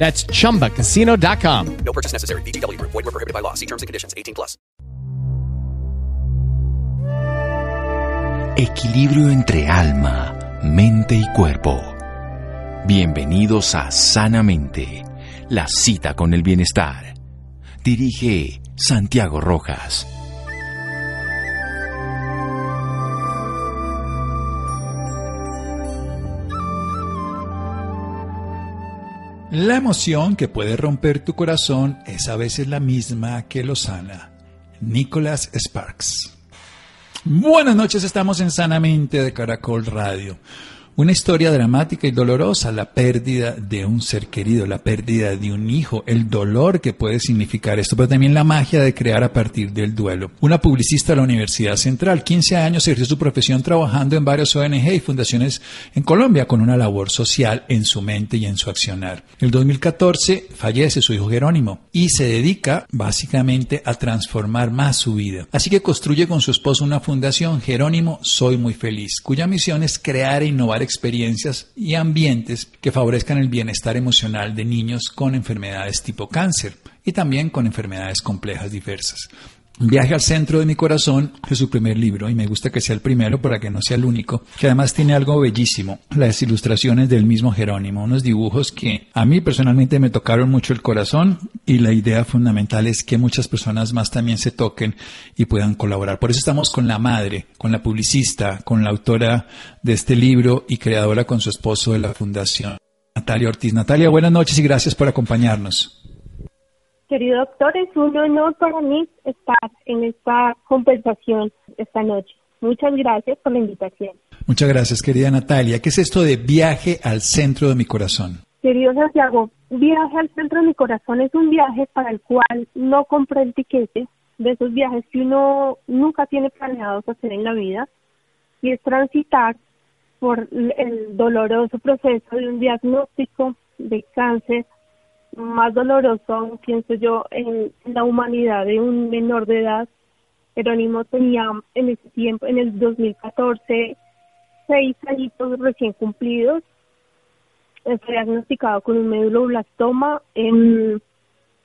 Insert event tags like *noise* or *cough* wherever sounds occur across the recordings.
That's chumbacasino.com. No purchase necessary. VGW Group. Void were prohibited by law. See terms and conditions. 18 plus. Equilibrio entre alma, mente y cuerpo. Bienvenidos a Sanamente, la cita con el bienestar. Dirige Santiago Rojas. La emoción que puede romper tu corazón es a veces la misma que lo sana. Nicholas Sparks. Buenas noches, estamos en Sanamente de Caracol Radio. Una historia dramática y dolorosa, la pérdida de un ser querido, la pérdida de un hijo, el dolor que puede significar esto, pero también la magia de crear a partir del duelo. Una publicista de la Universidad Central, 15 años, ejerció su profesión trabajando en varias ONG y fundaciones en Colombia con una labor social en su mente y en su accionar. En el 2014 fallece su hijo Jerónimo y se dedica básicamente a transformar más su vida. Así que construye con su esposo una fundación, Jerónimo Soy Muy Feliz, cuya misión es crear e innovar experiencias y ambientes que favorezcan el bienestar emocional de niños con enfermedades tipo cáncer y también con enfermedades complejas diversas. Viaje al centro de mi corazón es su primer libro y me gusta que sea el primero para que no sea el único, que además tiene algo bellísimo, las ilustraciones del mismo Jerónimo, unos dibujos que a mí personalmente me tocaron mucho el corazón y la idea fundamental es que muchas personas más también se toquen y puedan colaborar. Por eso estamos con la madre, con la publicista, con la autora de este libro y creadora con su esposo de la fundación, Natalia Ortiz. Natalia, buenas noches y gracias por acompañarnos. Querido doctor, es un honor para mí estar en esta conversación esta noche. Muchas gracias por la invitación. Muchas gracias, querida Natalia. ¿Qué es esto de viaje al centro de mi corazón? Querido Santiago, viaje al centro de mi corazón es un viaje para el cual no compré el tiquete de esos viajes que uno nunca tiene planeados hacer en la vida y es transitar por el doloroso proceso de un diagnóstico de cáncer más doloroso, pienso yo, en la humanidad de un menor de edad. Jerónimo tenía en ese tiempo, en el 2014, seis añitos recién cumplidos. Fue diagnosticado con un meduloblastoma. En,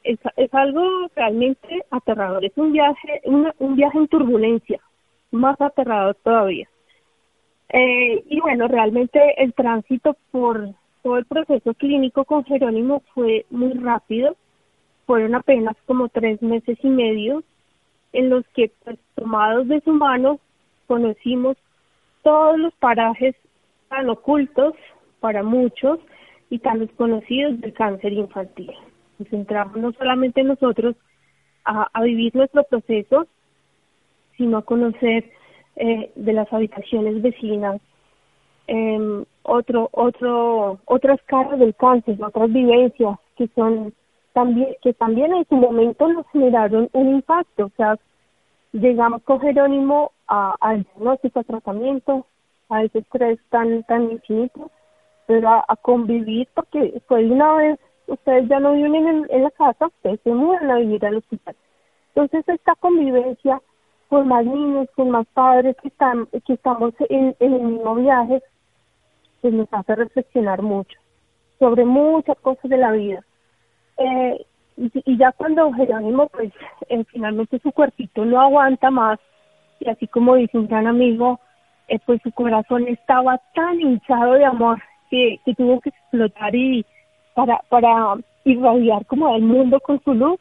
es, es algo realmente aterrador. Es un viaje, un viaje en turbulencia, más aterrador todavía. Eh, y bueno, realmente el tránsito por todo el proceso clínico con Jerónimo fue muy rápido, fueron apenas como tres meses y medio en los que pues, tomados de su mano conocimos todos los parajes tan ocultos para muchos y tan desconocidos del cáncer infantil. Nos centramos no solamente nosotros a, vivir nuestro proceso, sino a conocer eh, de las habitaciones vecinas eh, otro, otro, otras caras del cáncer, otras vivencias que son también, que también en su momento nos generaron un impacto, o sea, llegamos con Jerónimo a, al diagnóstico, a tratamiento, a ese estrés tan, tan infinito, pero a, convivir porque fue una vez, ustedes ya no viven en, la casa, ustedes se mudan a vivir al hospital. Entonces esta convivencia con más niños, con más padres que están, que estamos en el mismo viaje, pues nos hace reflexionar mucho sobre muchas cosas de la vida. Eh, y, ya cuando Jerónimo, pues eh, finalmente su cuerpito no aguanta más, y así como dice un gran amigo, eh, pues su corazón estaba tan hinchado de amor que, tuvo que explotar y para, para irradiar como al mundo con su luz,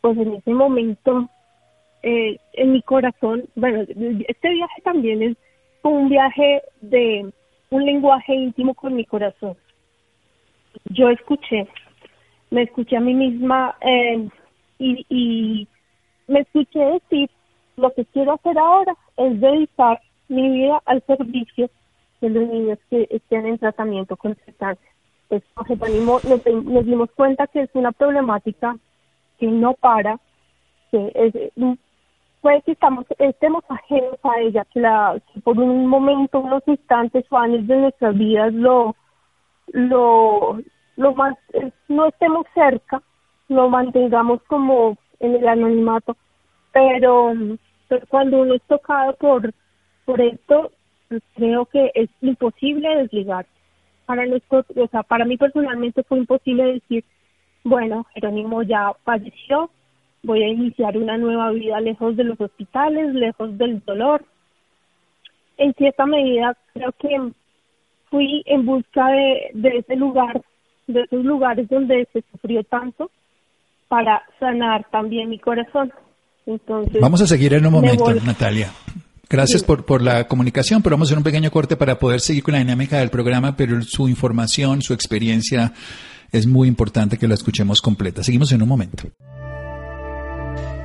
pues en ese momento, eh, en mi corazón, bueno, este viaje también es un viaje de un lenguaje íntimo con mi corazón. Yo escuché, me escuché a mí misma eh, y, y me escuché decir, lo que quiero hacer ahora es dedicar mi vida al servicio de los niños que estén en tratamiento con sustancias. Pues, nos, nos dimos cuenta que es una problemática que no para, que es, puede que estamos, estemos ajenos a ella, que, la, por un momento, unos instantes o años de nuestras vidas lo, lo, lo más, no estemos cerca, lo mantengamos como en el anonimato, pero, cuando uno es tocado por, por esto, creo que es imposible desligar. Para nosotros, o sea, para mí personalmente fue imposible decir, bueno, Jerónimo ya falleció, voy a iniciar una nueva vida lejos de los hospitales, lejos del dolor. En cierta medida creo que fui en busca de, de ese lugar, de esos lugares donde se sufrió tanto, para sanar también mi corazón. Entonces, vamos a seguir en un momento, Natalia. Gracias por, por la comunicación, pero vamos a hacer un pequeño corte para poder seguir con la dinámica del programa, pero su información, su experiencia es muy importante que la escuchemos completa. Seguimos en un momento.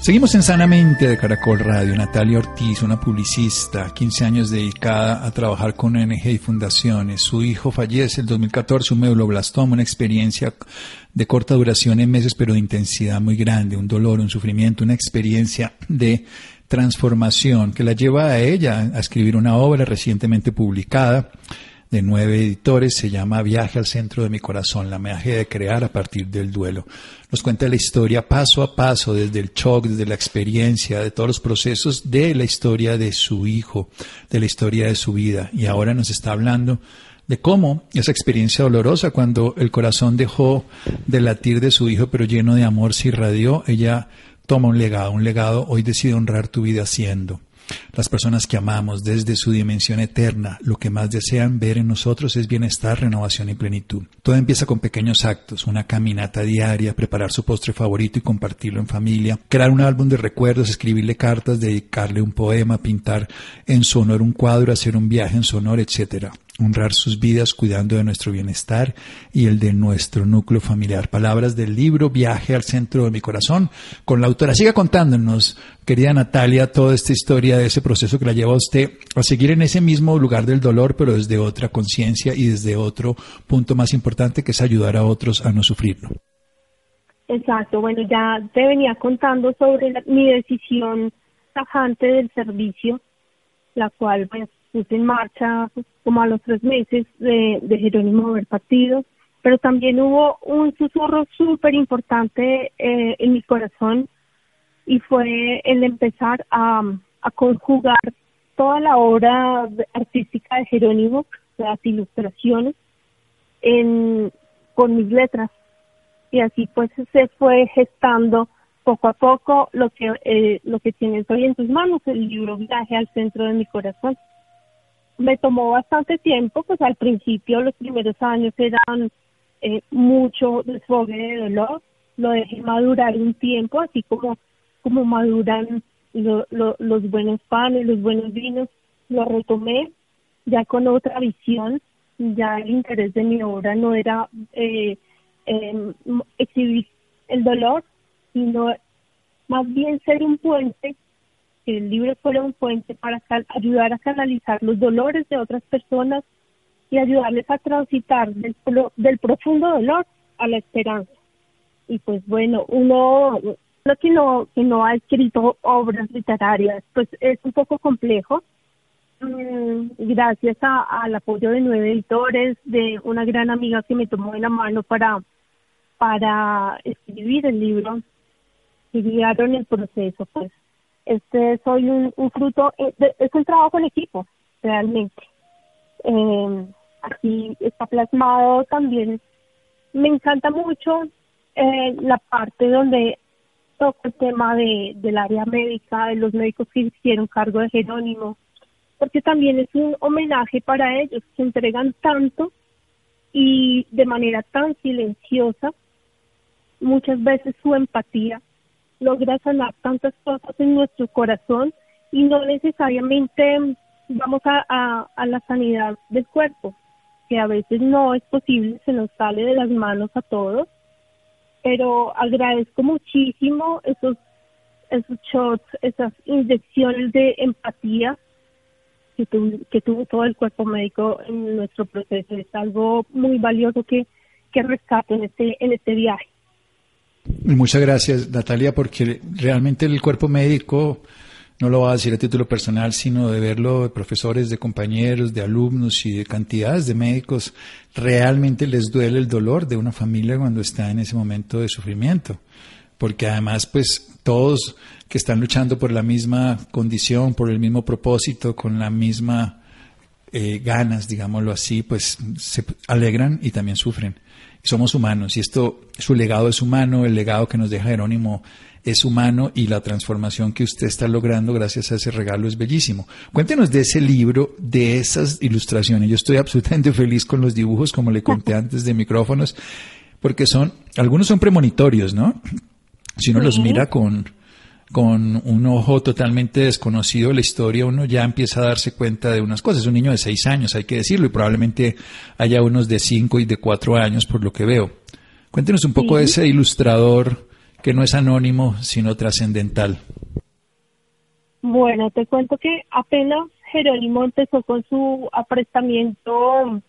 Seguimos en Sanamente de Caracol Radio. Natalia Ortiz, una publicista, 15 años dedicada a trabajar con ONG y fundaciones. Su hijo fallece el 2014, un meduloblastoma, una experiencia de corta duración en meses, pero de intensidad muy grande, un dolor, un sufrimiento, una experiencia de transformación que la lleva a ella a escribir una obra recientemente publicada de nueve editores, se llama Viaje al centro de mi corazón, la magia de crear a partir del duelo. Nos cuenta la historia paso a paso, desde el shock, desde la experiencia, de todos los procesos de la historia de su hijo, de la historia de su vida. Y ahora nos está hablando de cómo esa experiencia dolorosa, cuando el corazón dejó de latir de su hijo, pero lleno de amor se irradió, ella toma un legado, un legado, hoy decide honrar tu vida siendo. Las personas que amamos desde su dimensión eterna, lo que más desean ver en nosotros es bienestar, renovación y plenitud. Todo empieza con pequeños actos, una caminata diaria, preparar su postre favorito y compartirlo en familia, crear un álbum de recuerdos, escribirle cartas, dedicarle un poema, pintar en su honor un cuadro, hacer un viaje en su honor, etc honrar sus vidas cuidando de nuestro bienestar y el de nuestro núcleo familiar. Palabras del libro Viaje al centro de mi corazón con la autora. Siga contándonos, querida Natalia, toda esta historia de ese proceso que la lleva a usted a seguir en ese mismo lugar del dolor, pero desde otra conciencia y desde otro punto más importante que es ayudar a otros a no sufrirlo. Exacto, bueno, ya te venía contando sobre mi decisión tajante del servicio, la cual pues puse en marcha pues, como a los tres meses de, Jerónimo haber partido, pero también hubo un susurro súper importante eh, en mi corazón y fue el empezar a, conjugar toda la obra artística de Jerónimo, las ilustraciones, con mis letras. Y así pues se fue gestando poco a poco lo que, eh, lo que tienes hoy en tus manos, el libro Viaje al centro de mi corazón me tomó bastante tiempo, pues al principio los primeros años eran eh, mucho desfogue de dolor, lo dejé madurar un tiempo, así como como maduran los buenos panes, los buenos vinos, lo retomé ya con otra visión, ya el interés de mi obra no era eh, eh, exhibir el dolor, sino más bien ser un puente que el libro fuera un puente para ayudar a canalizar los dolores de otras personas y ayudarles a transitar del, del profundo dolor a la esperanza. Y pues bueno, uno que no, que no ha escrito obras literarias, pues es un poco complejo. Mm, gracias al apoyo de nueve editores, de una gran amiga que me tomó de la mano para, para escribir el libro, y guiaron el proceso, pues este soy un, fruto, eh, es un trabajo en equipo, realmente. Eh, está plasmado también. Me encanta mucho eh, la parte donde toca el tema de, del área médica, de los médicos que hicieron cargo de Jerónimo, porque también es un homenaje para ellos, que entregan tanto y de manera tan silenciosa, muchas veces su empatía logra sanar tantas cosas en nuestro corazón y no necesariamente vamos a, a, la sanidad del cuerpo, que a veces no es posible, se nos sale de las manos a todos, pero agradezco muchísimo esos, esos shots, esas inyecciones de empatía que, que tuvo todo el cuerpo médico en nuestro proceso. Es algo muy valioso que, que rescato en este, en este viaje. Muchas gracias, Natalia, porque realmente el cuerpo médico no lo va a decir a título personal, sino de verlo de profesores, de compañeros, de alumnos y de cantidades de médicos, realmente les duele el dolor de una familia cuando está en ese momento de sufrimiento. Porque además, pues todos que están luchando por la misma condición, por el mismo propósito, con la misma eh, ganas, digámoslo así, pues se alegran y también sufren. Somos humanos y esto, su legado es humano, el legado que nos deja Jerónimo es humano y la transformación que usted está logrando gracias a ese regalo es bellísimo. Cuéntenos de ese libro, de esas ilustraciones. Yo estoy *laughs* absolutamente feliz con los dibujos, como le conté antes de micrófonos, porque son, algunos son premonitorios, ¿no? Si uno los mira con, con un ojo totalmente desconocido de la historia, uno ya empieza a darse cuenta de unas cosas. Es un niño de seis años, hay que decirlo, y probablemente haya unos de cinco y de cuatro años por lo que veo. Cuéntenos un poco de ese ilustrador que no es anónimo, sino trascendental? Bueno, te cuento que apenas Jerónimo empezó con su aprestamiento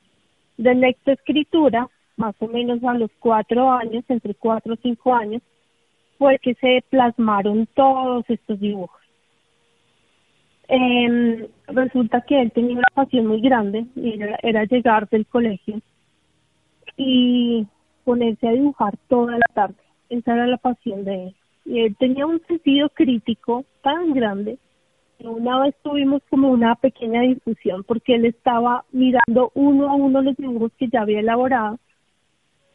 de lectoescritura, más o menos a los cuatro años, entre cuatro o cinco años, fue que se plasmaron todos estos dibujos. Eh, resulta que él tenía una pasión muy grande, era, era llegar del colegio y ponerse a dibujar toda la tarde esa era la pasión de él. Y él tenía un sentido crítico tan grande que una vez tuvimos como una pequeña discusión porque él estaba mirando uno a uno los dibujos que ya había elaborado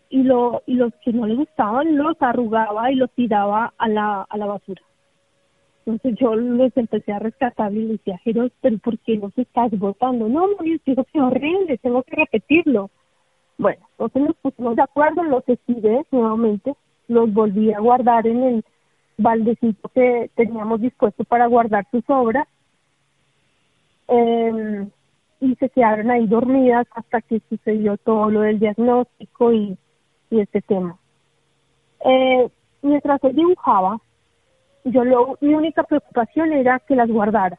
y, lo, y los que no le gustaban los arrugaba y los tiraba a la, a la basura. Entonces yo los empecé a rescatar y le decía, Jeros, pero ¿por qué los estás botando? No, no, yo digo que horrible, tengo que repetirlo. Bueno, entonces nos pusimos de acuerdo, los estiré nuevamente los volví a guardar en el baldecito que teníamos dispuesto para guardar sus obras eh, y se quedaron ahí dormidas hasta que sucedió todo lo del diagnóstico y, y este tema. Eh, mientras él dibujaba, yo lo, mi única preocupación era que las guardara,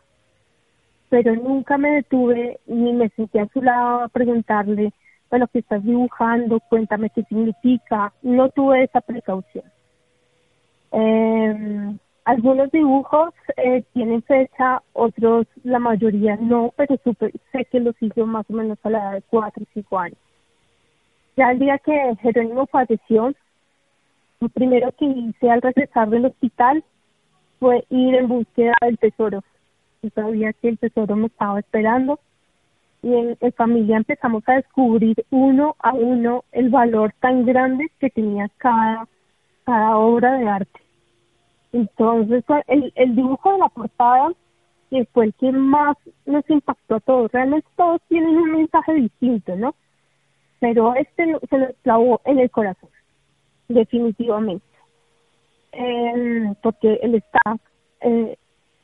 pero nunca me detuve ni me senté a su lado a preguntarle bueno, que estás dibujando, cuéntame qué significa. No tuve esa precaución. Eh, algunos dibujos eh, tienen fecha, otros, la mayoría no, pero sé que los hizo más o menos a la edad de 4 o 5 años. Ya el día que Jerónimo falleció, lo primero que hice al regresar del hospital fue ir en búsqueda del tesoro. Yo sabía que el tesoro me estaba esperando y en, familia empezamos a descubrir uno a uno el valor tan grande que tenía cada, cada obra de arte. Entonces, el, el dibujo de la portada fue el que más nos impactó a todos. Realmente todos tienen un mensaje distinto, ¿no? Pero este se lo clavó en el corazón, definitivamente. Eh, porque él está eh,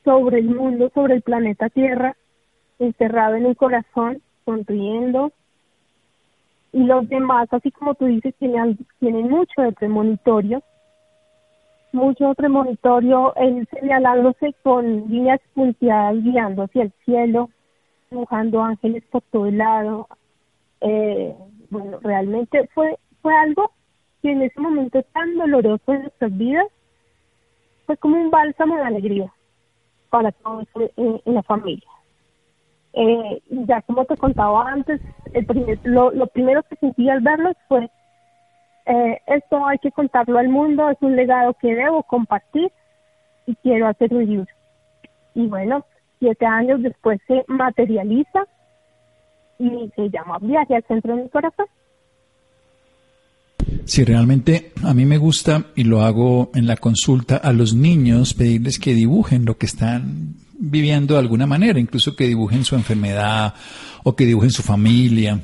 sobre el mundo, sobre el planeta Tierra, encerrado en el corazón, sonriendo. Y los demás, así como tú dices, tienen, mucho de premonitorio, mucho premonitorio, él señalándose con líneas punteadas guiando hacia el cielo, dibujando ángeles por todo el lado. Eh, bueno, realmente fue, fue algo que en ese momento tan doloroso en nuestras vidas fue como un bálsamo de alegría para todos en la familia. Eh, ya como te contaba antes, el primer, lo, lo primero que sentí al verlos fue, eh, esto hay que contarlo al mundo, es un legado que debo compartir y quiero hacer un libro. Y bueno, siete años después se materializa y se llama Viaje Centro de mi Corazón. Si realmente a mí me gusta y lo hago en la consulta a los niños, pedirles que dibujen lo que están viviendo de alguna manera, incluso que dibujen su enfermedad o que dibujen su familia.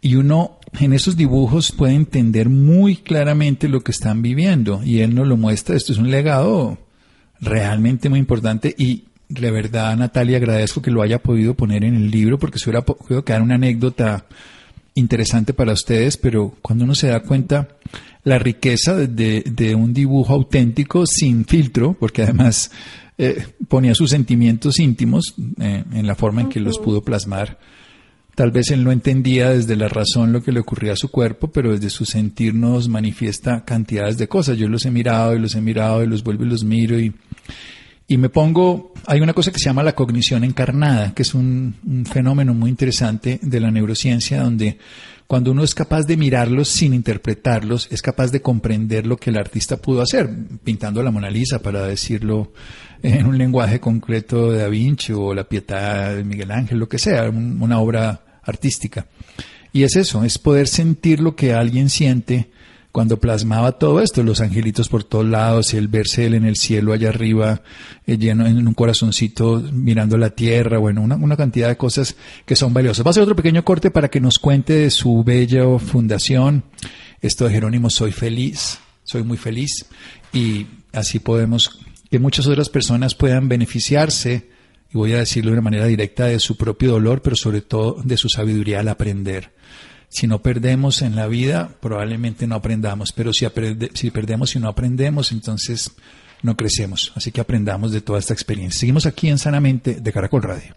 Y uno en esos dibujos puede entender muy claramente lo que están viviendo y él nos lo muestra. Esto es un legado realmente muy importante y de verdad, Natalia, agradezco que lo haya podido poner en el libro porque se hubiera podido quedar una anécdota interesante para ustedes, pero cuando uno se da cuenta la riqueza de, de un dibujo auténtico sin filtro, porque además eh, ponía sus sentimientos íntimos eh, en la forma en que los pudo plasmar. Tal vez él no entendía desde la razón lo que le ocurría a su cuerpo, pero desde su sentir nos manifiesta cantidades de cosas. Yo los he mirado y los he mirado y los vuelvo y los miro y, y me pongo, hay una cosa que se llama la cognición encarnada, que es un, fenómeno muy interesante de la neurociencia, donde cuando uno es capaz de mirarlos sin interpretarlos, es capaz de comprender lo que el artista pudo hacer, pintando la Mona Lisa, para decirlo en un lenguaje concreto de Da Vinci o la Pietà de Miguel Ángel, lo que sea, una obra artística. Y es eso, es poder sentir lo que alguien siente cuando plasmaba todo esto, los angelitos por todos lados, el verse él en el cielo allá arriba, eh, lleno en un corazoncito mirando la tierra, bueno, una, una, cantidad de cosas que son valiosas. Va a ser otro pequeño corte para que nos cuente de su bella fundación. Esto de Jerónimo, soy feliz, soy muy feliz y así podemos que muchas otras personas puedan beneficiarse, y voy a decirlo de una manera directa, de su propio dolor, pero sobre todo de su sabiduría al aprender. Si no perdemos en la vida, probablemente no aprendamos, pero si, si perdemos y no aprendemos, entonces no crecemos. Así que aprendamos de toda esta experiencia. Seguimos aquí en Sanamente de Caracol Radio.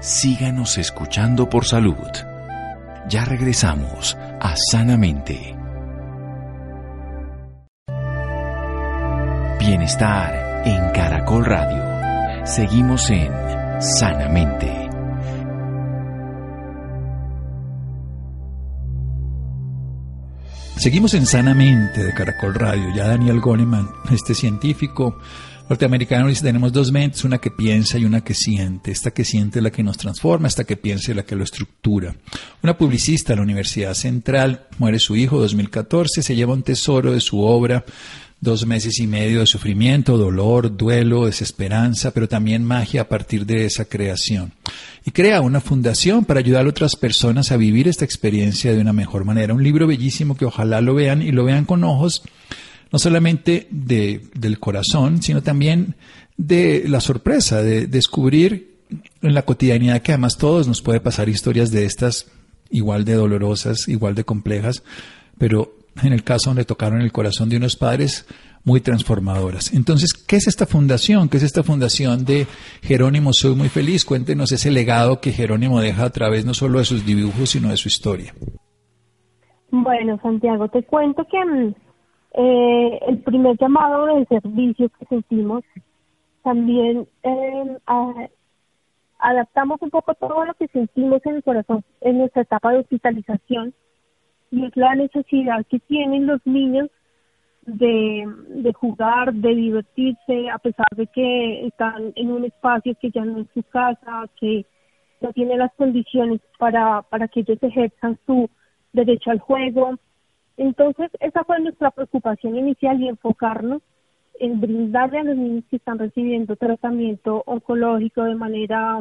Síganos escuchando por salud. Ya regresamos a Sanamente. Bienestar en Caracol Radio. Seguimos en Sanamente. Seguimos en Sanamente de Caracol Radio. Ya Daniel Goleman, este científico norteamericano, dice, tenemos dos mentes, una que piensa y una que siente. Esta que siente es la que nos transforma, esta que piensa es la que lo estructura. Una publicista de la Universidad Central, muere su hijo 2014, se lleva un tesoro de su obra dos meses y medio de sufrimiento, dolor, duelo, desesperanza, pero también magia a partir de esa creación. Y crea una fundación para ayudar a otras personas a vivir esta experiencia de una mejor manera. Un libro bellísimo que ojalá lo vean y lo vean con ojos no solamente de, del corazón, sino también de la sorpresa de descubrir en la cotidianidad que además todos nos puede pasar historias de estas igual de dolorosas, igual de complejas, pero en el caso donde tocaron el corazón de unos padres muy transformadoras. Entonces, ¿qué es esta fundación? ¿Qué es esta fundación de Jerónimo Soy Muy Feliz? Cuéntenos ese legado que Jerónimo deja a través no solo de sus dibujos, sino de su historia. Bueno, Santiago, te cuento que mm, eh, el primer llamado de servicio que sentimos también eh, adaptamos un poco todo lo que sentimos en el corazón en nuestra etapa de hospitalización y es la necesidad que tienen los niños de, de jugar, de divertirse, a pesar de que están en un espacio que ya no es su casa, que no tiene las condiciones para, para que ellos ejerzan su derecho al juego. Entonces, esa fue nuestra preocupación inicial y enfocarnos en brindarle a los niños que están recibiendo tratamiento oncológico de manera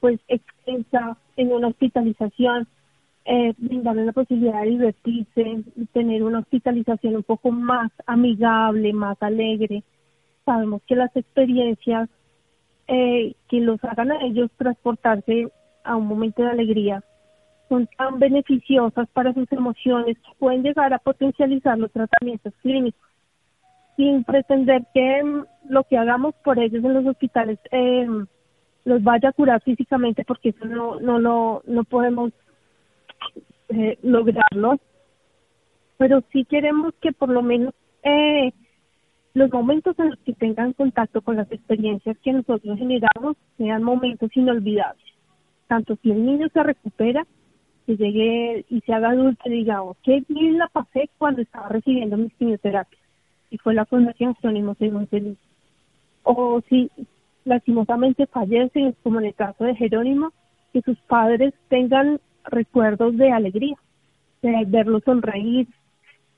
pues extensa en una hospitalización eh, brindarle la posibilidad de divertirse, tener una hospitalización un poco más amigable, más alegre. Sabemos que las experiencias eh, que los hagan a ellos transportarse a un momento de alegría son tan beneficiosas para sus emociones que pueden llegar a potencializar los tratamientos clínicos sin pretender que mm, lo que hagamos por ellos en los hospitales eh, los vaya a curar físicamente porque eso no no lo no podemos eh, lograrlo, pero sí queremos que por lo menos eh, los momentos en los que tengan contacto con las experiencias que nosotros generamos sean momentos inolvidables. Tanto si el niño se recupera, que llegue y se haga adulto y digamos, qué bien la pasé cuando estaba recibiendo mis quimioterapias. Y fue la Fundación Jerónimo soy muy feliz. O si lastimosamente fallece, como en el caso de Jerónimo, que sus padres tengan recuerdos de alegría, de verlo sonreír,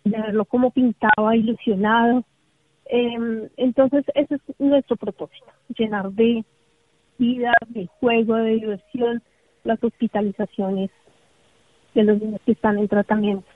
de verlo como pintaba, ilusionado. Em, entonces, ese es nuestro propósito, llenar de vida, de juego, de diversión, las hospitalizaciones de los niños que están en tratamiento.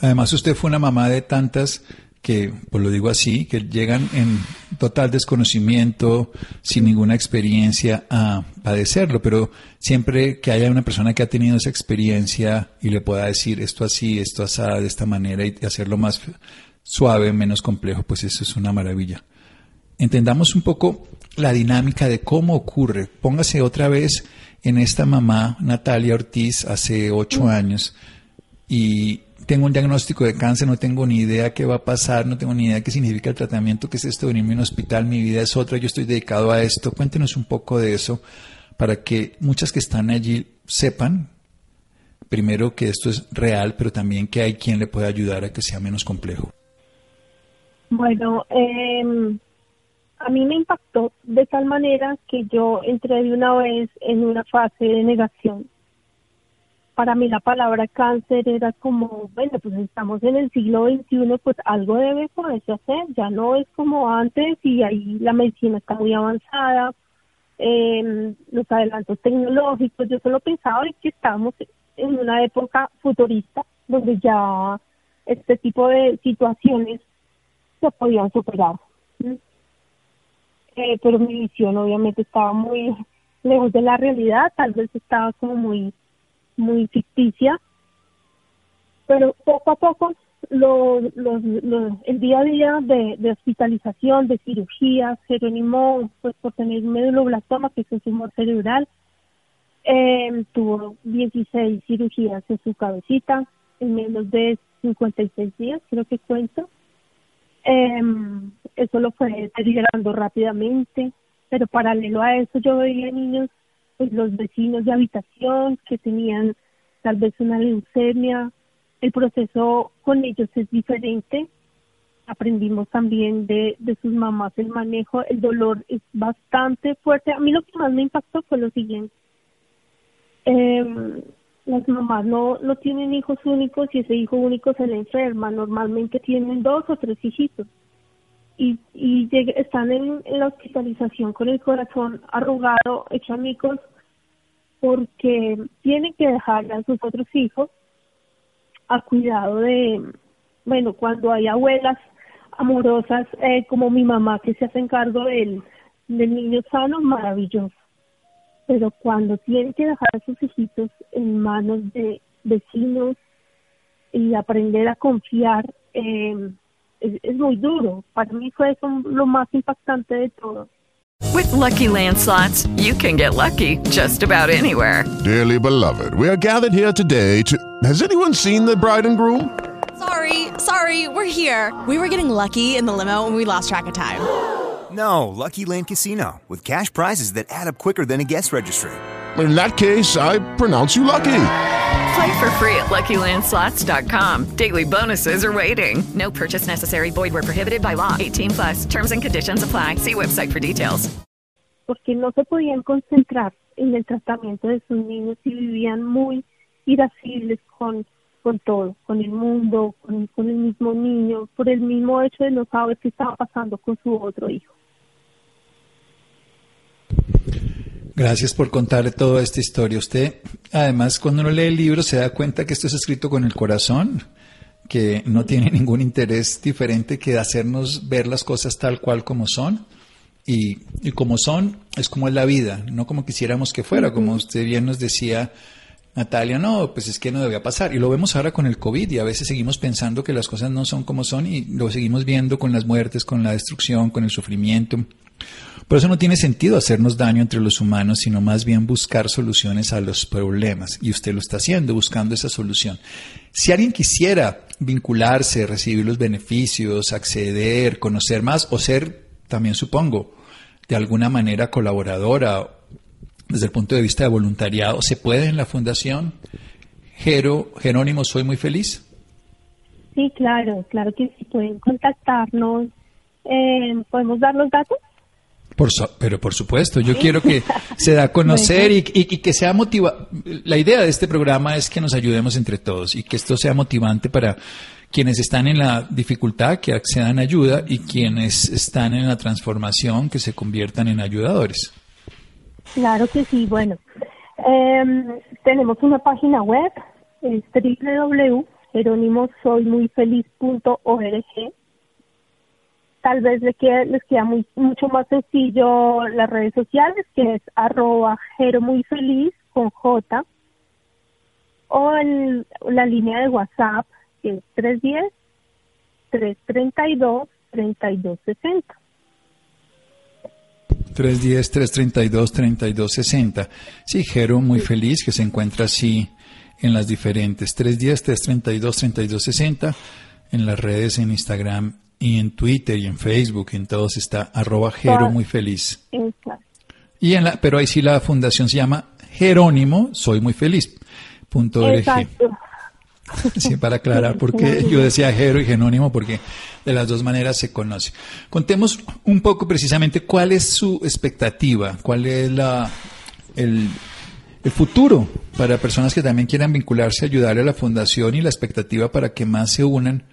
Además, usted fue una mamá de tantas que, pues lo digo así, que llegan en total desconocimiento, sin ninguna experiencia a padecerlo, pero siempre que haya una persona que ha tenido esa experiencia y le pueda decir esto así, esto así, de esta manera y hacerlo más suave, menos complejo, pues eso es una maravilla. Entendamos un poco la dinámica de cómo ocurre. Póngase otra vez en esta mamá, Natalia Ortiz, hace ocho años, y tengo un diagnóstico de cáncer, no tengo ni idea qué va a pasar, no tengo ni idea qué significa el tratamiento, qué es esto de venirme a un hospital, mi vida es otra, yo estoy dedicado a esto. Cuéntenos un poco de eso para que muchas que están allí sepan, primero, que esto es real, pero también que hay quien le puede ayudar a que sea menos complejo. Bueno, eh, a mí me impactó de tal manera que yo entré de una vez en una fase de negación para mí la palabra cáncer era como, bueno, pues estamos en el siglo XXI, pues algo debe poderse hacer, ya no es como antes y ahí la medicina está muy avanzada, eh, los adelantos tecnológicos, yo solo pensaba que estábamos en una época futurista donde ya este tipo de situaciones se podían superar. Eh, pero mi visión obviamente estaba muy lejos de la realidad, tal vez estaba como muy muy ficticia, pero poco a poco lo, el día a día de, hospitalización, de cirugías, Jerónimo, pues por tener meduloblastoma, que es un tumor cerebral, eh, tuvo 16 cirugías en su cabecita en menos de 56 días, creo que cuento. Eh, eso lo fue deteriorando rápidamente, pero paralelo a eso yo veía niños pues los vecinos de habitación que tenían tal vez una leucemia. El proceso con ellos es diferente. Aprendimos también de, de sus mamás el manejo. El dolor es bastante fuerte. A mí lo que más me impactó fue lo siguiente. Eh, las mamás no, no tienen hijos únicos y ese hijo único se le enferma. Normalmente tienen dos o tres hijitos y, y están en, la hospitalización con el corazón arrugado, hecho amigos, porque tienen que dejar a sus otros hijos a cuidado de, bueno, cuando hay abuelas amorosas eh, como mi mamá que se hacen cargo del, del niño sano, maravilloso. Pero cuando tienen que dejar a sus hijitos en manos de vecinos y aprender a confiar, eh, es, es muy duro. Para mí fue eso lo más impactante de todo. With lucky landslots, you can get lucky just about anywhere. Dearly beloved, we are gathered here today to. Has anyone seen the bride and groom? Sorry, sorry, we're here. We were getting lucky in the limo and we lost track of time. No, Lucky Land Casino, with cash prizes that add up quicker than a guest registry. In that case, I pronounce you lucky. Play for free at LuckyLandSlots.com. Daily bonuses are waiting. No purchase necessary. Void were prohibited by law. 18 plus. Terms and conditions apply. See website for details. Porque no se podían concentrar en el tratamiento de sus niños y vivían muy irascibles con, con todo, con el mundo, con, con el mismo niño, por el mismo hecho de no saber qué estaba pasando con su otro hijo. Gracias por contar toda esta historia. Usted, además, cuando uno lee el libro se da cuenta que esto es escrito con el corazón, que no tiene ningún interés diferente que hacernos ver las cosas tal cual como son. Y, y como son, es como es la vida, no como quisiéramos que fuera, como usted bien nos decía, Natalia, no, pues es que no debía pasar. Y lo vemos ahora con el COVID y a veces seguimos pensando que las cosas no son como son y lo seguimos viendo con las muertes, con la destrucción, con el sufrimiento. Por eso no tiene sentido hacernos daño entre los humanos, sino más bien buscar soluciones a los problemas. Y usted lo está haciendo, buscando esa solución. Si alguien quisiera vincularse, recibir los beneficios, acceder, conocer más o ser, también supongo, de alguna manera colaboradora desde el punto de vista de voluntariado, ¿se puede en la fundación? Jerónimo, soy muy feliz. Sí, claro, claro que sí, pueden contactarnos. Eh, ¿Podemos dar los datos? Por so- pero por supuesto, yo quiero que *laughs* se da a conocer y, y- y que sea motiva. La idea de este programa es que nos ayudemos entre todos y que esto sea motivante para quienes están en la dificultad, que accedan a ayuda y quienes están en la transformación, que se conviertan en ayudadores. Claro que sí, bueno. em, tenemos una página web, es www.jeronimosoymuyfeliz.org. Tal vez les queda, les queda muy, mucho más sencillo las redes sociales, que es arroba Jero muy feliz con J, o el- la línea de WhatsApp, que es 310-332-3260. 310-332-3260. Sí, Jero, muy feliz que se encuentra así en las diferentes. 310-332-3260. En las redes, en Instagram y en Twitter y en Facebook, en todos está arroba Jero, muy feliz. Y en la, pero ahí sí la fundación se llama Jerónimo, soy muy feliz. Punto. *laughs* Sí, para aclarar, porque yo decía Jero y Genónimo, porque de las dos maneras se conoce. Contemos un poco precisamente cuál es su expectativa, cuál es la, el, el futuro para personas que también quieran vincularse, ayudarle a la fundación y la expectativa para que más se unan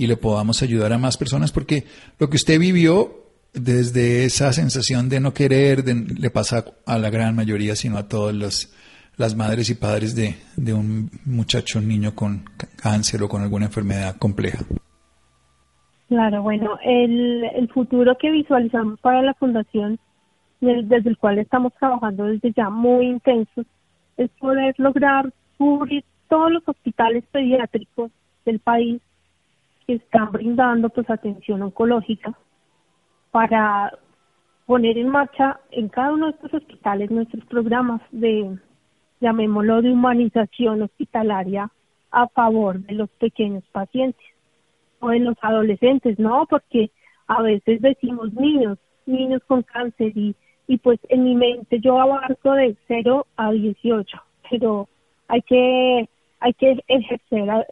y le podamos ayudar a más personas, porque lo que usted vivió desde esa sensación de no querer, le pasa a la gran mayoría, sino a todas las, las madres y padres de, de un muchacho, un niño con cáncer o con alguna enfermedad compleja. Claro, bueno, el, el futuro que visualizamos para la fundación, desde el cual estamos trabajando desde ya muy intensos, es poder lograr cubrir todos los hospitales pediátricos del país están brindando pues atención oncológica para poner en marcha en cada uno de estos hospitales nuestros programas de, llamémoslo, de humanización hospitalaria a favor de los pequeños pacientes o de los adolescentes, ¿no? Porque a veces decimos niños, niños con cáncer y, y pues en mi mente yo abarco de 0 a 18, pero hay que hay que ejercer, a-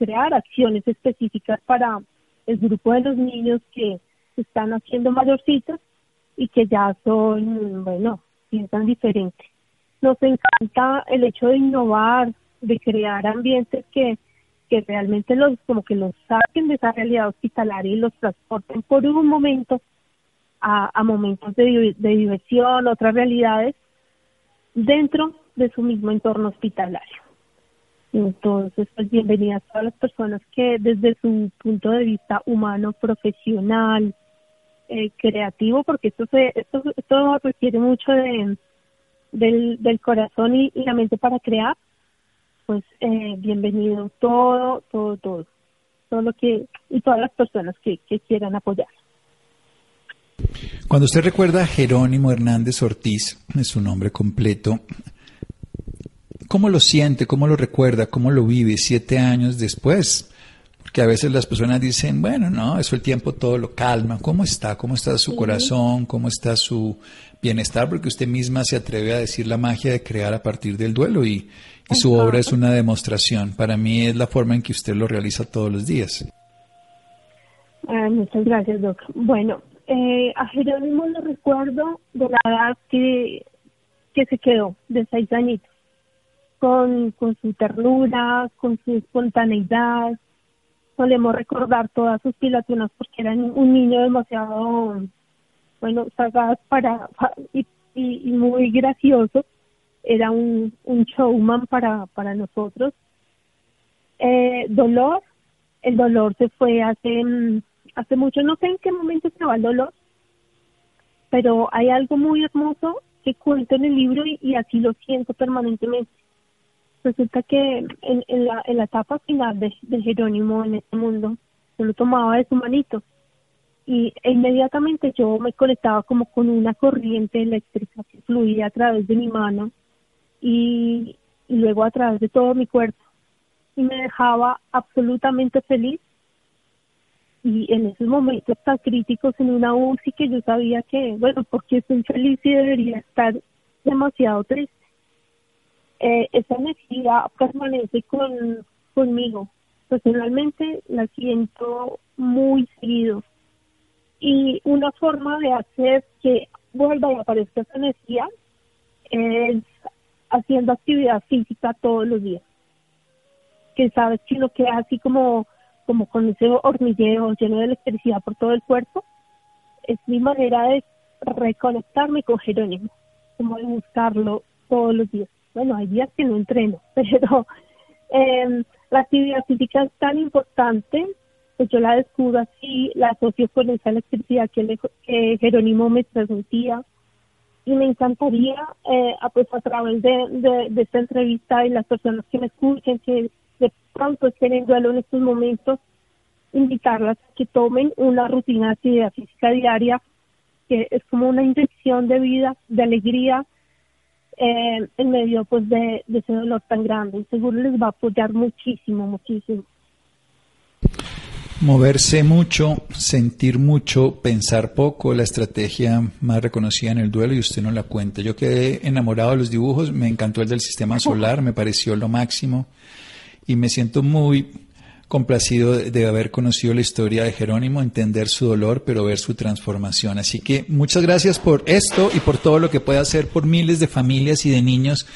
crear acciones específicas para el grupo de los niños que están haciendo mayorcitos y que ya son, bueno, piensan diferente. Nos encanta el hecho de innovar, de crear ambientes que, que realmente los, como que los saquen de esa realidad hospitalaria y los transporten por un momento a, momentos de diversión, otras realidades, dentro de su mismo entorno hospitalario. Entonces, pues bienvenidas a todas las personas que desde su punto de vista humano, profesional, eh, creativo, porque esto, se, esto, esto requiere mucho de, del, del corazón y, y la mente para crear, pues eh, bienvenido todo, todo, todo, todo lo que, y todas las personas que, que quieran apoyar. Cuando usted recuerda a Jerónimo Hernández Ortiz, es su nombre completo, ¿cómo lo siente? ¿Cómo lo recuerda? ¿Cómo lo vive siete años después? Porque a veces las personas dicen, bueno, no, eso el tiempo todo lo calma. ¿Cómo está? ¿Cómo está su corazón? ¿Cómo está su bienestar? Porque usted misma se atreve a decir la magia de crear a partir del duelo y, y su obra es una demostración. Para mí es la forma en que usted lo realiza todos los días. Ah, muchas gracias, Doc. Bueno, eh, a Jerónimo lo recuerdo de la edad que, que se quedó, de seis añitos, con, con su ternura, con su espontaneidad. Solemos recordar todas sus pilatunas porque era un niño demasiado, bueno, sagaz para, *laughs* pa- y, muy gracioso. Era un, showman para, para nosotros. Eh, dolor, el dolor se fue hace, mm, hace mucho, no sé en qué momento se va el dolor, pero hay algo muy hermoso que cuento en el libro y así lo siento permanentemente. Resulta que en, en, la, en la etapa final de, Jerónimo en este mundo, yo lo tomaba de su manito. Y e inmediatamente yo me conectaba como con una corriente eléctrica que fluía a través de mi mano y, y luego a través de todo mi cuerpo. Y me dejaba absolutamente feliz. Y en esos momentos tan críticos en una UCI que yo sabía que, bueno, porque estoy feliz y debería estar demasiado triste. Eh, esa energía permanece con, conmigo. Personalmente la siento muy seguido. Y una forma de hacer que vuelva y aparezca esa energía es haciendo actividad física todos los días. Que sabes que uno queda así como, como con ese hormigueo lleno de electricidad por todo el cuerpo. Es mi manera de reconectarme con Jerónimo, como de buscarlo todos los días. Bueno, hay días que no entreno, *laughs* pero eh, la actividad física es tan importante pues yo la descubro así, la asocio con esa electricidad que, Jerónimo me transmitía. Y me encantaría eh, pues a través de, esta entrevista y las personas que me escuchen que de pronto estén en duelo en estos momentos invitarlas a que tomen una rutina de actividad física diaria que es como una inyección de vida, de alegría eh, en medio pues de, de ese dolor tan grande seguro les va a apoyar muchísimo, muchísimo. Moverse mucho, sentir mucho, pensar poco, la estrategia más reconocida en el duelo y usted no la cuenta. Yo quedé enamorado de los dibujos, me encantó el del sistema *laughs* solar, me pareció lo máximo y me siento muy complacido de haber conocido la historia de Jerónimo, entender su dolor, pero ver su transformación. Así que muchas gracias por esto y por todo lo que puede hacer por miles de familias y de niños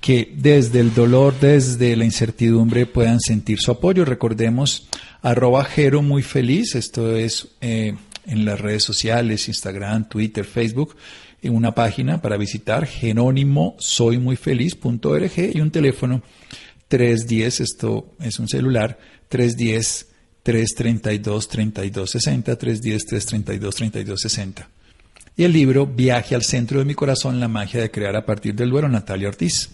que desde el dolor, desde la incertidumbre puedan sentir su apoyo. Recordemos arroba Jero muy feliz, esto es eh, en las redes sociales, Instagram, Twitter, Facebook, en una página para visitar jerónimo soy muy feliz.org y un teléfono 310, esto es un celular, 310 332 3260, 310 332 3260. Y el libro Viaje al centro de mi corazón, la magia de crear a partir del duelo, Natalia Ortiz.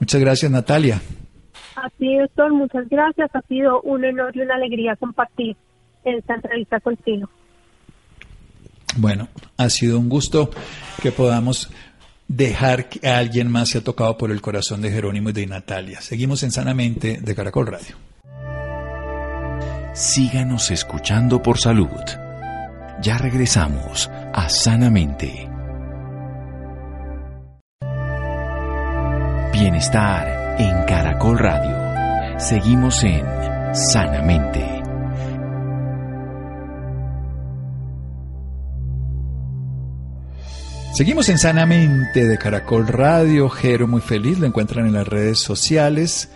Muchas gracias, Natalia. Así doctor, muchas gracias. Ha sido un honor y una alegría compartir esta entrevista contigo. Bueno, ha sido un gusto que podamos dejar que alguien más se ha tocado por el corazón de Jerónimo y de Natalia. Seguimos en Sanamente de Caracol Radio. Síganos escuchando por salud. Ya regresamos a Sanamente. Bienestar en Caracol Radio. Seguimos en Sanamente. Seguimos en Sanamente de Caracol Radio. Jero muy feliz, lo encuentran en las redes sociales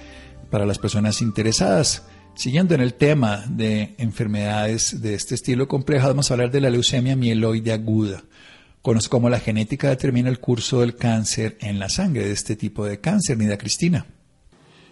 para las personas interesadas. Siguiendo en el tema de enfermedades de este estilo complejo, vamos a hablar de la leucemia mieloide aguda. Conoce cómo la genética determina el curso del cáncer en la sangre de este tipo de cáncer, Nida Cristina.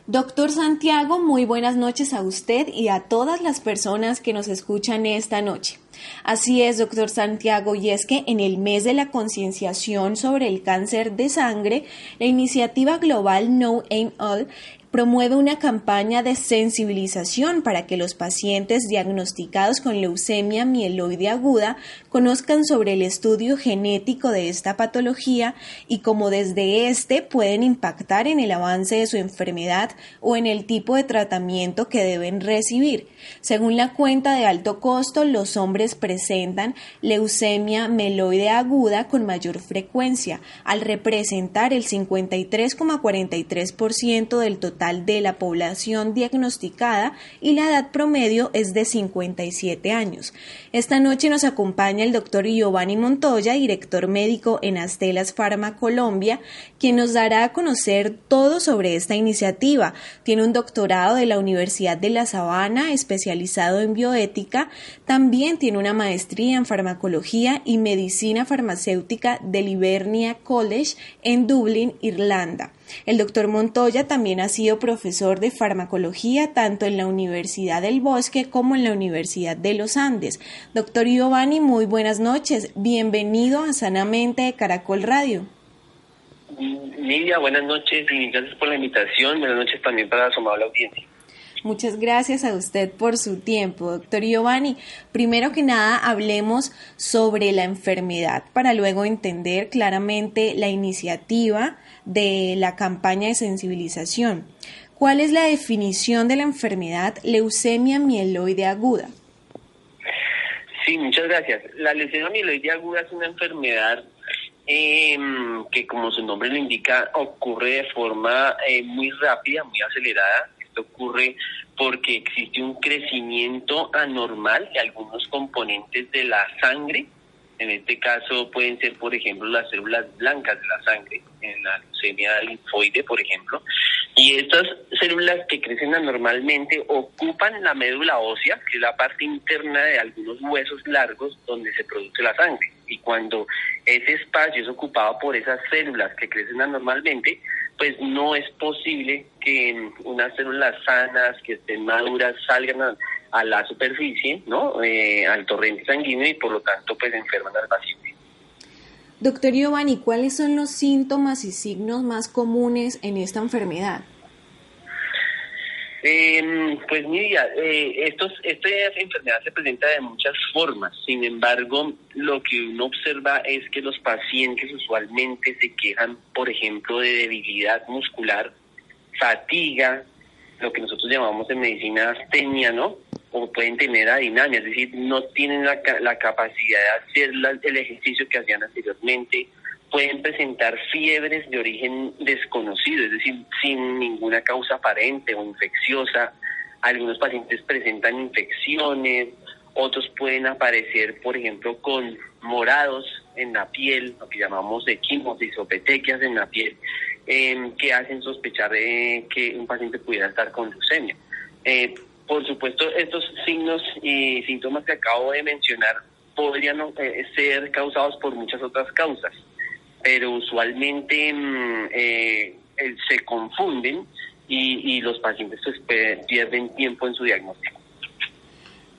Doctor Santiago, muy buenas noches a usted y a todas las personas que nos escuchan esta noche. Así es, doctor Santiago, y es que en el mes de la concienciación sobre el cáncer de sangre, la iniciativa global No Aim All promueve una campaña de sensibilización para que los pacientes diagnosticados con leucemia mieloide aguda conozcan sobre el estudio genético de esta patología y cómo desde este pueden impactar en el avance de su enfermedad o en el tipo de tratamiento que deben recibir. Según la cuenta de alto costo, los hombres presentan leucemia mieloide aguda con mayor frecuencia, al representar el 53,43% del total de la población diagnosticada y la edad promedio es de 57 años. Esta noche nos acompaña el doctor Giovanni Montoya, director médico en Astelas Pharma Colombia, quien nos dará a conocer todo sobre esta iniciativa. Tiene un doctorado de la Universidad de La Sabana, especializado en bioética. También tiene una maestría en farmacología y medicina farmacéutica del Hibernia College en Dublín, Irlanda. El doctor Montoya también ha sido profesor de farmacología tanto en la Universidad del Bosque como en la Universidad de los Andes. Doctor Giovanni, muy buenas noches. Bienvenido a Sanamente de Caracol Radio. Lidia, buenas noches y gracias por la invitación. Buenas noches también para su amable audiencia. Muchas gracias a usted por su tiempo, doctor Giovanni. Primero que nada, hablemos sobre la enfermedad para luego entender claramente la iniciativa de la campaña de sensibilización. ¿Cuál es la definición de la enfermedad leucemia mieloide aguda? Sí, muchas gracias. La leucemia mieloide aguda es una enfermedad eh, que, como su nombre lo indica, ocurre de forma eh, muy rápida, muy acelerada. Esto ocurre porque existe un crecimiento anormal de algunos componentes de la sangre En este caso pueden ser, por ejemplo, las células blancas de la sangre, en la leucemia linfoide, por ejemplo. Y estas células que crecen anormalmente ocupan la médula ósea, que es la parte interna de algunos huesos largos donde se produce la sangre. Y cuando ese espacio es ocupado por esas células que crecen anormalmente, pues no es posible que unas células sanas, que estén maduras, salgan a, a la superficie, ¿no? Eh, al torrente sanguíneo y por lo tanto pues enferman al paciente. Doctor Giovanni, ¿cuáles son los síntomas y signos más comunes en esta enfermedad? Eh, pues mira, eh, estos, esta enfermedad se presenta de muchas formas. Sin embargo, lo que uno observa es que los pacientes usualmente se quejan, por ejemplo, de debilidad muscular, fatiga, lo que nosotros llamamos en medicina astenia, ¿no? O pueden tener adinamia, es decir, no tienen la, la capacidad de hacer la, el ejercicio que hacían anteriormente, pueden presentar fiebres de origen desconocido, es decir, sin ninguna causa aparente o infecciosa. Algunos pacientes presentan infecciones, otros pueden aparecer, por ejemplo, con morados en la piel, lo que llamamos equimosis o petequias en la piel, eh, que hacen sospechar de que un paciente pudiera estar con leucemia. Eh, por supuesto, estos signos y síntomas que acabo de mencionar podrían eh, ser causados por muchas otras causas, pero usualmente mm, eh, eh, se confunden y, y los pacientes pues, pierden tiempo en su diagnóstico.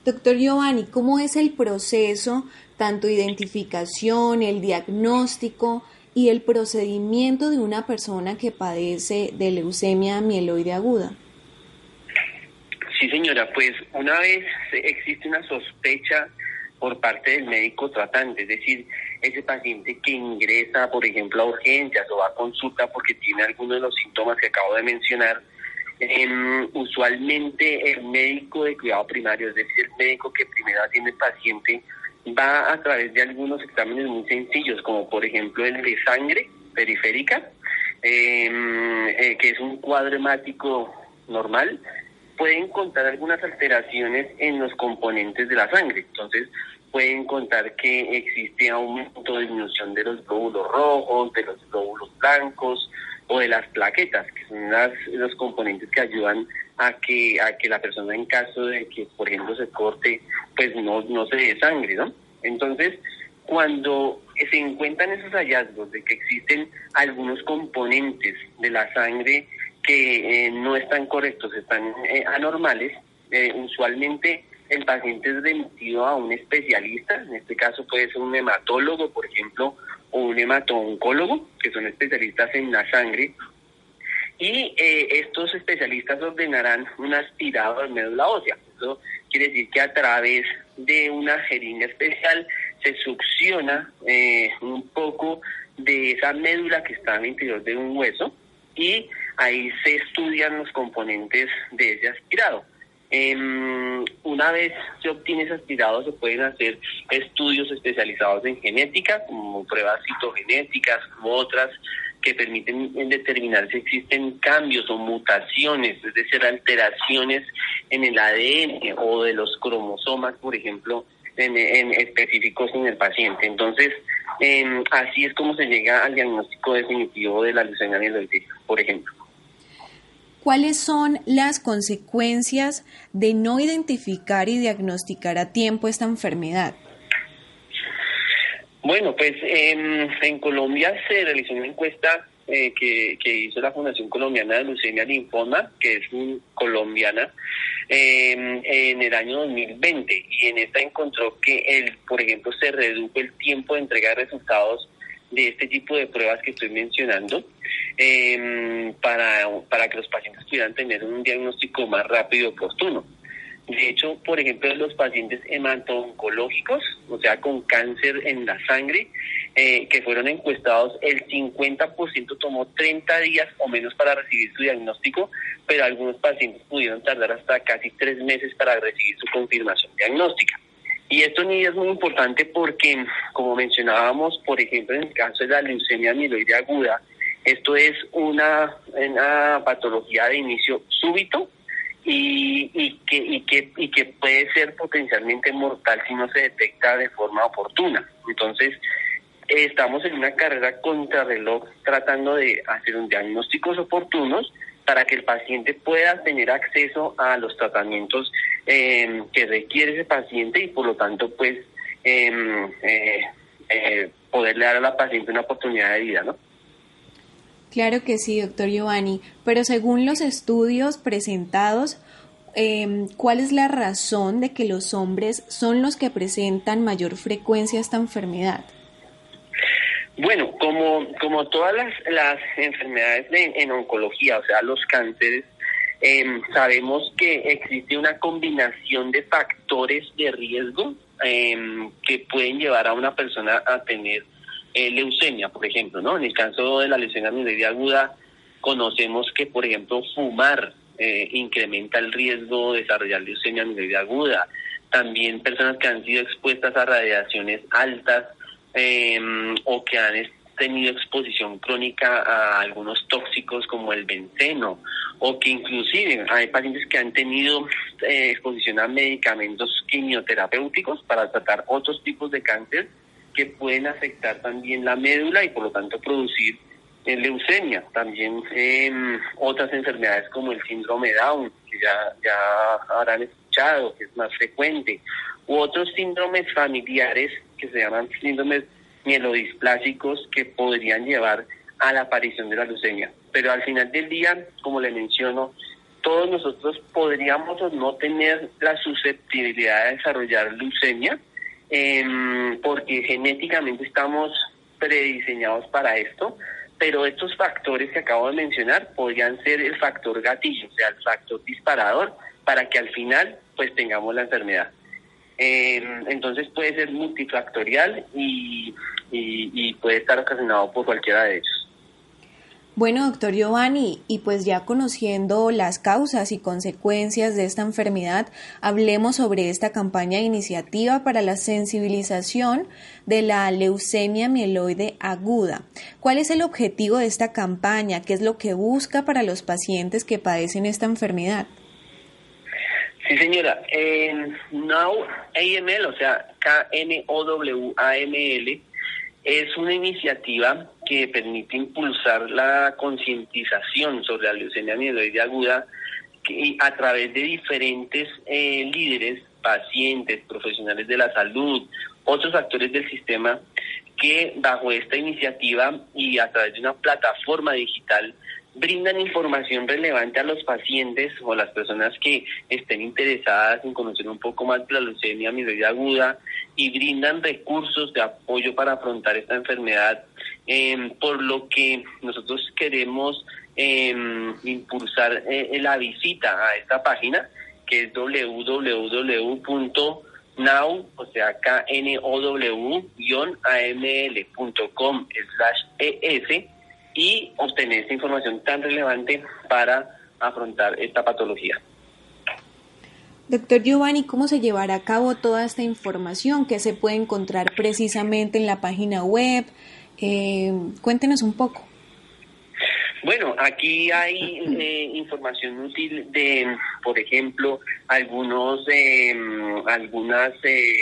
Doctor Giovanni, ¿cómo es el proceso, tanto identificación, el diagnóstico y el procedimiento de una persona que padece de leucemia mieloide aguda? Sí, señora, pues una vez existe una sospecha por parte del médico tratante, es decir, ese paciente que ingresa, por ejemplo, a urgencias o a consulta porque tiene alguno de los síntomas que acabo de mencionar, eh, usualmente el médico de cuidado primario, es decir, el médico que primero atiende al paciente, va a través de algunos exámenes muy sencillos, como por ejemplo el de sangre periférica, eh, eh, que es un cuadro hemático normal, puede encontrar algunas alteraciones en los componentes de la sangre. Entonces, puede encontrar que existe aumento o disminución de los glóbulos rojos, de los glóbulos blancos o de las plaquetas, que son las, los componentes que ayudan a que a que la persona en caso de que, por ejemplo, se corte, pues no, no se dé sangre, ¿no? Entonces, cuando se encuentran esos hallazgos de que existen algunos componentes de la sangre que eh, no están correctos, están eh, anormales, eh, usualmente el paciente es remitido a un especialista, en este caso puede ser un hematólogo, por ejemplo, o un hemato-oncólogo, que son especialistas en la sangre, y estos especialistas ordenarán un aspirado de médula ósea. Eso quiere decir que a través de una jeringa especial se succiona un poco de esa médula que está al interior de un hueso y ahí se estudian los componentes de ese aspirado. Eh, una vez se obtiene ese aspirado, se pueden hacer estudios especializados en genética, como pruebas citogenéticas u otras que permiten determinar si existen cambios o mutaciones, es decir, alteraciones en el ADN o de los cromosomas, por ejemplo, en, específicos en el paciente. Entonces, eh, así es como se llega al diagnóstico definitivo de la leucemia mieloide, por ejemplo. ¿Cuáles son las consecuencias de no identificar y diagnosticar a tiempo esta enfermedad? Bueno, pues en, en Colombia se realizó una encuesta eh, que, que, hizo la Fundación Colombiana de Leucemia Linfoma, que es un, colombiana, eh, en el año 2020 y en esta encontró que, el, por ejemplo, se redujo el tiempo de entrega de resultados de este tipo de pruebas que estoy mencionando eh, para, para que los pacientes pudieran tener un diagnóstico más rápido y oportuno. De hecho, por ejemplo, los pacientes hemato-oncológicos, o sea, con cáncer en la sangre, eh, que fueron encuestados, el 50% tomó 30 días o menos para recibir su diagnóstico, pero algunos pacientes pudieron tardar hasta casi tres meses para recibir su confirmación diagnóstica. Y esto ni es muy importante porque, como mencionábamos, por ejemplo, en el caso de la leucemia amiloide aguda, esto es una, una patología de inicio súbito y, y, que, y, que, y que puede ser potencialmente mortal si no se detecta de forma oportuna. Entonces, estamos en una carrera contrarreloj tratando de hacer un diagnósticos oportunos para que el paciente pueda tener acceso a los tratamientos eh, que requiere ese paciente y por lo tanto pues em, eh, eh, poderle dar a la paciente una oportunidad de vida, ¿no? Claro que sí, doctor Giovanni, pero según los estudios presentados, em, ¿cuál es la razón de que los hombres son los que presentan mayor frecuencia esta enfermedad? Bueno, como, como todas las, las enfermedades en oncología, o sea, los cánceres, em, sabemos que existe una combinación de factores de riesgo em, que pueden llevar a una persona a tener eh, leucemia, por ejemplo, ¿no? En el caso de la leucemia mieloide aguda, conocemos que, por ejemplo, fumar eh, incrementa el riesgo de desarrollar leucemia mieloide aguda. También personas que han sido expuestas a radiaciones altas eh, o que han tenido exposición crónica a algunos tóxicos como el benceno o que inclusive hay pacientes que han tenido eh, exposición a medicamentos quimioterapéuticos para tratar otros tipos de cáncer que pueden afectar también la médula y por lo tanto producir eh, leucemia. También em, otras enfermedades como el síndrome Down, que ya, ya habrán escuchado, que es más frecuente, u otros síndromes familiares que se llaman síndromes mielodisplásicos que podrían llevar a la aparición de la leucemia. Pero al final del día, como le menciono, todos nosotros podríamos o no tener la susceptibilidad de desarrollar leucemia, em, porque genéticamente estamos prediseñados para esto, pero estos factores que acabo de mencionar podrían ser el factor gatillo, o sea, el factor disparador, para que al final pues tengamos la enfermedad. Eh, entonces puede ser multifactorial y, y, puede estar ocasionado por cualquiera de ellos. Bueno, doctor Giovanni, y pues ya conociendo las causas y consecuencias de esta enfermedad, hablemos sobre esta campaña iniciativa para la sensibilización de la leucemia mieloide aguda. ¿Cuál es el objetivo de esta campaña? ¿Qué es lo que busca para los pacientes que padecen esta enfermedad? Sí, señora. En Now AML, o sea, K-N-O-W-A-M-L, es una iniciativa que permite impulsar la concientización sobre la leucemia mieloide aguda a través de diferentes eh, líderes, pacientes, profesionales de la salud, otros actores del sistema que bajo esta iniciativa y a través de una plataforma digital brindan información relevante a los pacientes o a las personas que estén interesadas en conocer un poco más la leucemia amiloide aguda y brindan recursos de apoyo para afrontar esta enfermedad, em, por lo que nosotros queremos em, impulsar eh, la visita a esta página que es www.now, o sea, know-aml.com slash es y obtener esta información tan relevante para afrontar esta patología. Doctor Giovanni, ¿cómo se llevará a cabo toda esta información que se puede encontrar precisamente en la página web? Eh, cuéntenos un poco. Bueno, aquí hay eh, información útil de, por ejemplo, algunos, em, algunas eh,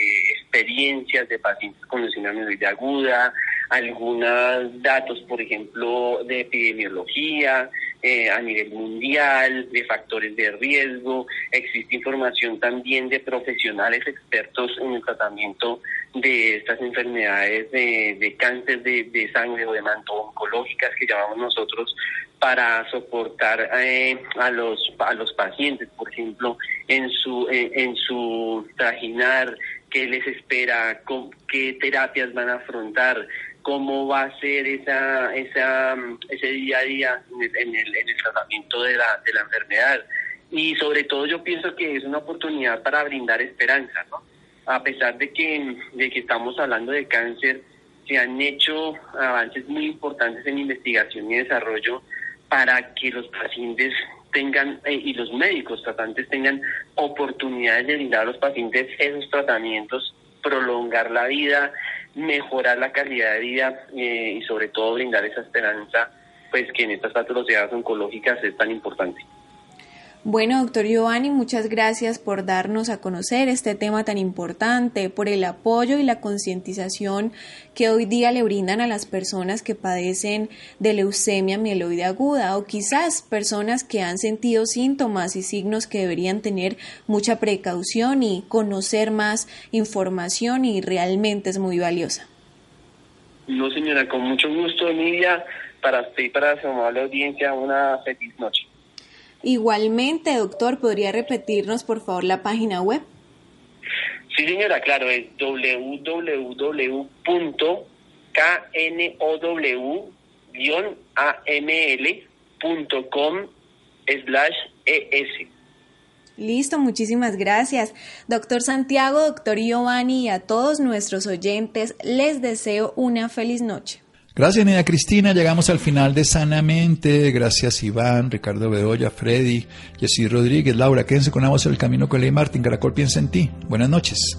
experiencias de pacientes con leucemia mieloide aguda, algunos datos, por ejemplo, de epidemiología eh, a nivel mundial, de factores de riesgo. Existe información también de profesionales expertos en el tratamiento de estas enfermedades de, cáncer de, sangre o de manto oncológicas que llamamos nosotros para soportar eh, a los a los pacientes, por ejemplo, en su en su trajinar, qué les espera, qué terapias van a afrontar, cómo va a ser esa, esa, ese día a día en el, en el tratamiento de la, de la enfermedad. Y sobre todo yo pienso que es una oportunidad para brindar esperanza, ¿no? A pesar de que, de que estamos hablando de cáncer, se han hecho avances muy importantes en investigación y desarrollo para que los pacientes tengan eh, y los médicos tratantes tengan oportunidades de brindar a los pacientes esos tratamientos, prolongar la vida, mejorar la calidad de vida eh, y sobre todo brindar esa esperanza pues que en estas patologías oncológicas es tan importante. Bueno, doctor Giovanni, muchas gracias por darnos a conocer este tema tan importante, por el apoyo y la concientización que hoy día le brindan a las personas que padecen de leucemia mieloide aguda o quizás personas que han sentido síntomas y signos que deberían tener mucha precaución y conocer más información y realmente es muy valiosa. No, señora, con mucho gusto, Emilia, para usted y para su amable audiencia, una feliz noche. Igualmente, doctor, ¿podría repetirnos por favor la página web? Sí, señora, claro, es www.know-aml.com slash es. Listo, muchísimas gracias. Doctor Santiago, doctor Giovanni y a todos nuestros oyentes les deseo una feliz noche. Gracias, Nina Cristina. Llegamos al final de Sanamente. Gracias, Iván, Ricardo Bedoya, Freddy, Jessy Rodríguez, Laura. Quédense con la voz del camino con Ley Martín. Caracol piensa en ti. Buenas noches.